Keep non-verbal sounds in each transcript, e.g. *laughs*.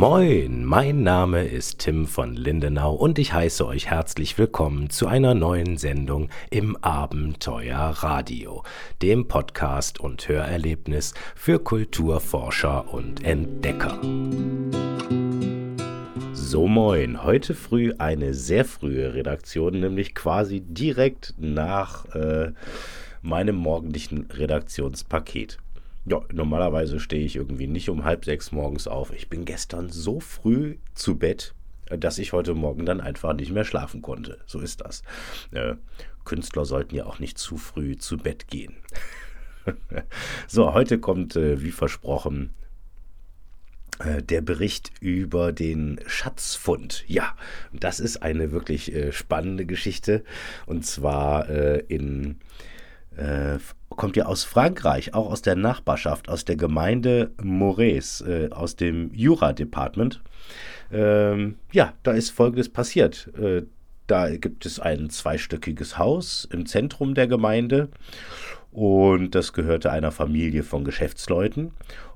Moin, mein Name ist Tim von Lindenau und ich heiße euch herzlich willkommen zu einer neuen Sendung im Abenteuer Radio, dem Podcast und Hörerlebnis für Kulturforscher und Entdecker. So moin, heute früh eine sehr frühe Redaktion, nämlich quasi direkt nach äh, meinem morgendlichen Redaktionspaket. Ja, normalerweise stehe ich irgendwie nicht um halb sechs morgens auf. Ich bin gestern so früh zu Bett, dass ich heute Morgen dann einfach nicht mehr schlafen konnte. So ist das. Äh, Künstler sollten ja auch nicht zu früh zu Bett gehen. *laughs* so, heute kommt, äh, wie versprochen, äh, der Bericht über den Schatzfund. Ja, das ist eine wirklich äh, spannende Geschichte. Und zwar äh, in kommt ja aus Frankreich, auch aus der Nachbarschaft, aus der Gemeinde Maurice, äh, aus dem Jura-Department. Ähm, ja, da ist Folgendes passiert. Äh, da gibt es ein zweistöckiges Haus im Zentrum der Gemeinde und das gehörte einer Familie von Geschäftsleuten.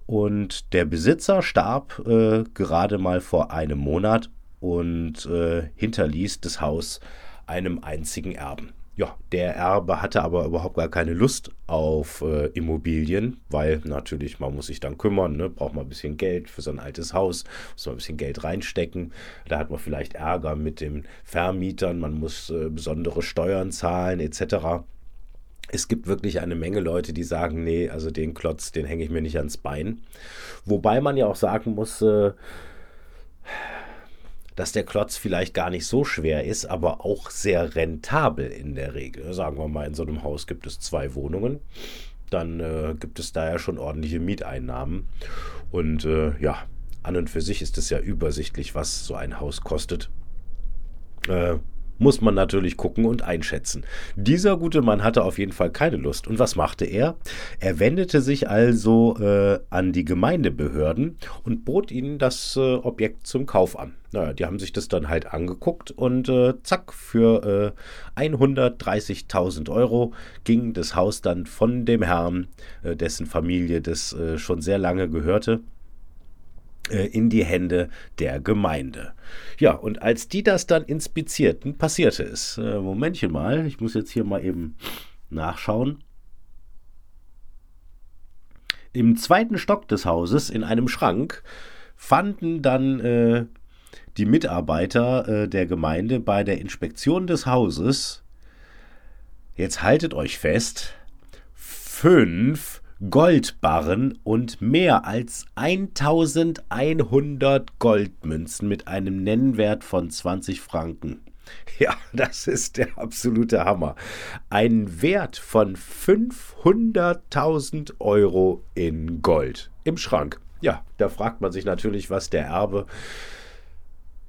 Und der Besitzer starb äh, gerade mal vor einem Monat und äh, hinterließ das Haus einem einzigen Erben ja, der Erbe hatte aber überhaupt gar keine Lust auf äh, Immobilien, weil natürlich man muss sich dann kümmern, ne? braucht man ein bisschen Geld für so ein altes Haus, muss man ein bisschen Geld reinstecken. Da hat man vielleicht Ärger mit den Vermietern, man muss äh, besondere Steuern zahlen etc. Es gibt wirklich eine Menge Leute, die sagen, nee, also den Klotz, den hänge ich mir nicht ans Bein. Wobei man ja auch sagen muss, äh, dass der Klotz vielleicht gar nicht so schwer ist, aber auch sehr rentabel in der Regel. Sagen wir mal, in so einem Haus gibt es zwei Wohnungen, dann äh, gibt es da ja schon ordentliche Mieteinnahmen. Und äh, ja, an und für sich ist es ja übersichtlich, was so ein Haus kostet. Äh, muss man natürlich gucken und einschätzen. Dieser gute Mann hatte auf jeden Fall keine Lust. Und was machte er? Er wendete sich also äh, an die Gemeindebehörden und bot ihnen das äh, Objekt zum Kauf an. Naja, die haben sich das dann halt angeguckt und äh, zack, für 130.000 äh, Euro ging das Haus dann von dem Herrn, äh, dessen Familie das äh, schon sehr lange gehörte, in die Hände der Gemeinde. Ja, und als die das dann inspizierten, passierte es. Äh, Momentchen mal, ich muss jetzt hier mal eben nachschauen. Im zweiten Stock des Hauses, in einem Schrank, fanden dann äh, die Mitarbeiter äh, der Gemeinde bei der Inspektion des Hauses, jetzt haltet euch fest, fünf Goldbarren und mehr als 1100 Goldmünzen mit einem Nennwert von 20 Franken. *laughs* Ja, das ist der absolute Hammer. Ein Wert von 500.000 Euro in Gold im Schrank. Ja, da fragt man sich natürlich, was der Erbe.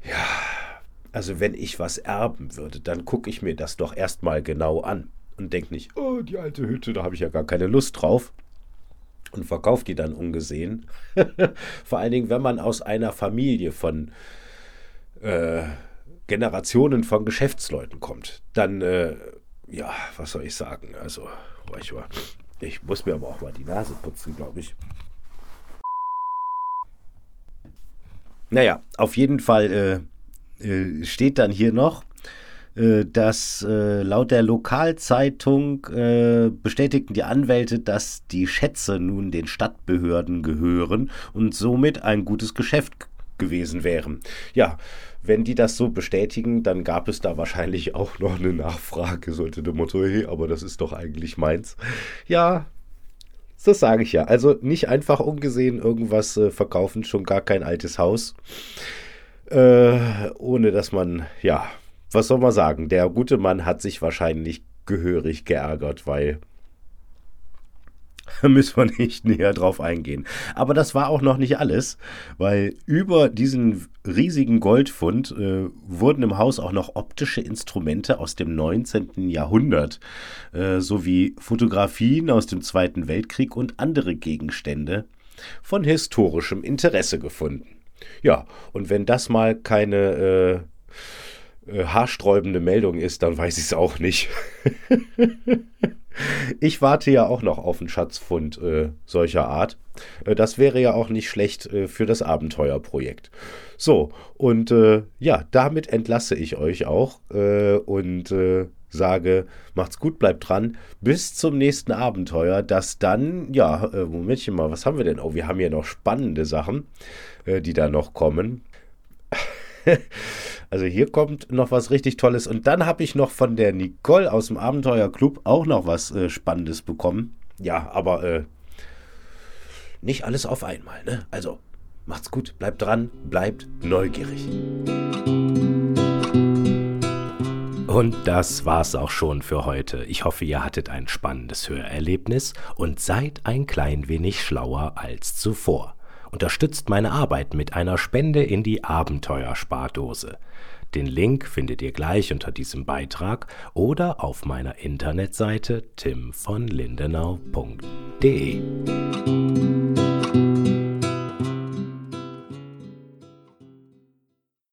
Ja, also wenn ich was erben würde, dann gucke ich mir das doch erstmal genau an und denke nicht, oh, die alte Hütte, da habe ich ja gar keine Lust drauf und verkauft die dann ungesehen. *laughs* Vor allen Dingen, wenn man aus einer Familie von äh, Generationen von Geschäftsleuten kommt, dann, äh, ja, was soll ich sagen? Also, ich, muss mir aber auch mal die Nase putzen, glaube ich. Naja, auf jeden Fall äh, äh steht dann hier noch, dass äh, laut der Lokalzeitung äh, bestätigten die Anwälte, dass die Schätze nun den Stadtbehörden gehören und somit ein gutes Geschäft gewesen wären. Ja, wenn die das so bestätigen, dann gab es da wahrscheinlich auch noch eine Nachfrage, sollte der Motto, hey, aber das ist doch eigentlich meins. Ja, das sage ich ja. Also nicht einfach ungesehen irgendwas äh, verkaufen, schon gar kein altes Haus. Äh, ohne dass man, ja, was soll man sagen? Der gute Mann hat sich wahrscheinlich gehörig geärgert, weil da *laughs* müssen wir nicht näher drauf eingehen. Aber das war auch noch nicht alles, weil über diesen riesigen Goldfund äh, wurden im Haus auch noch optische Instrumente aus dem 19. Jahrhundert äh, sowie Fotografien aus dem Zweiten Weltkrieg und andere Gegenstände von historischem Interesse gefunden. Ja, und wenn das mal keine äh, äh, haarsträubende Meldung ist, dann weiß ich es auch nicht. *laughs* ich warte ja auch noch auf einen Schatzfund äh, solcher Art. Äh, das wäre ja auch nicht schlecht äh, für das Abenteuerprojekt. So, und äh, ja, damit entlasse ich euch auch äh, und sage, macht's gut, bleibt dran. Bis zum nächsten Abenteuer, das dann, ja, Momentchen mal, was haben wir denn? Oh, wir haben ja noch spannende Sachen, die da noch kommen. *laughs* Also hier kommt noch was richtig Tolles. Und dann habe ich noch von der Nicole aus dem Abenteuerclub auch noch was äh, Spannendes bekommen. Ja, aber äh, nicht alles auf einmal. Ne? Also macht's gut, bleibt dran, bleibt neugierig. Und das war's auch schon für heute. Ich hoffe, ihr hattet ein spannendes Hörerlebnis und seid ein klein wenig schlauer als zuvor. Unterstützt meine Arbeit mit einer Spende in die Abenteuerspardose. Den Link findet ihr gleich unter diesem Beitrag oder auf meiner Internetseite timvonlindenau.de.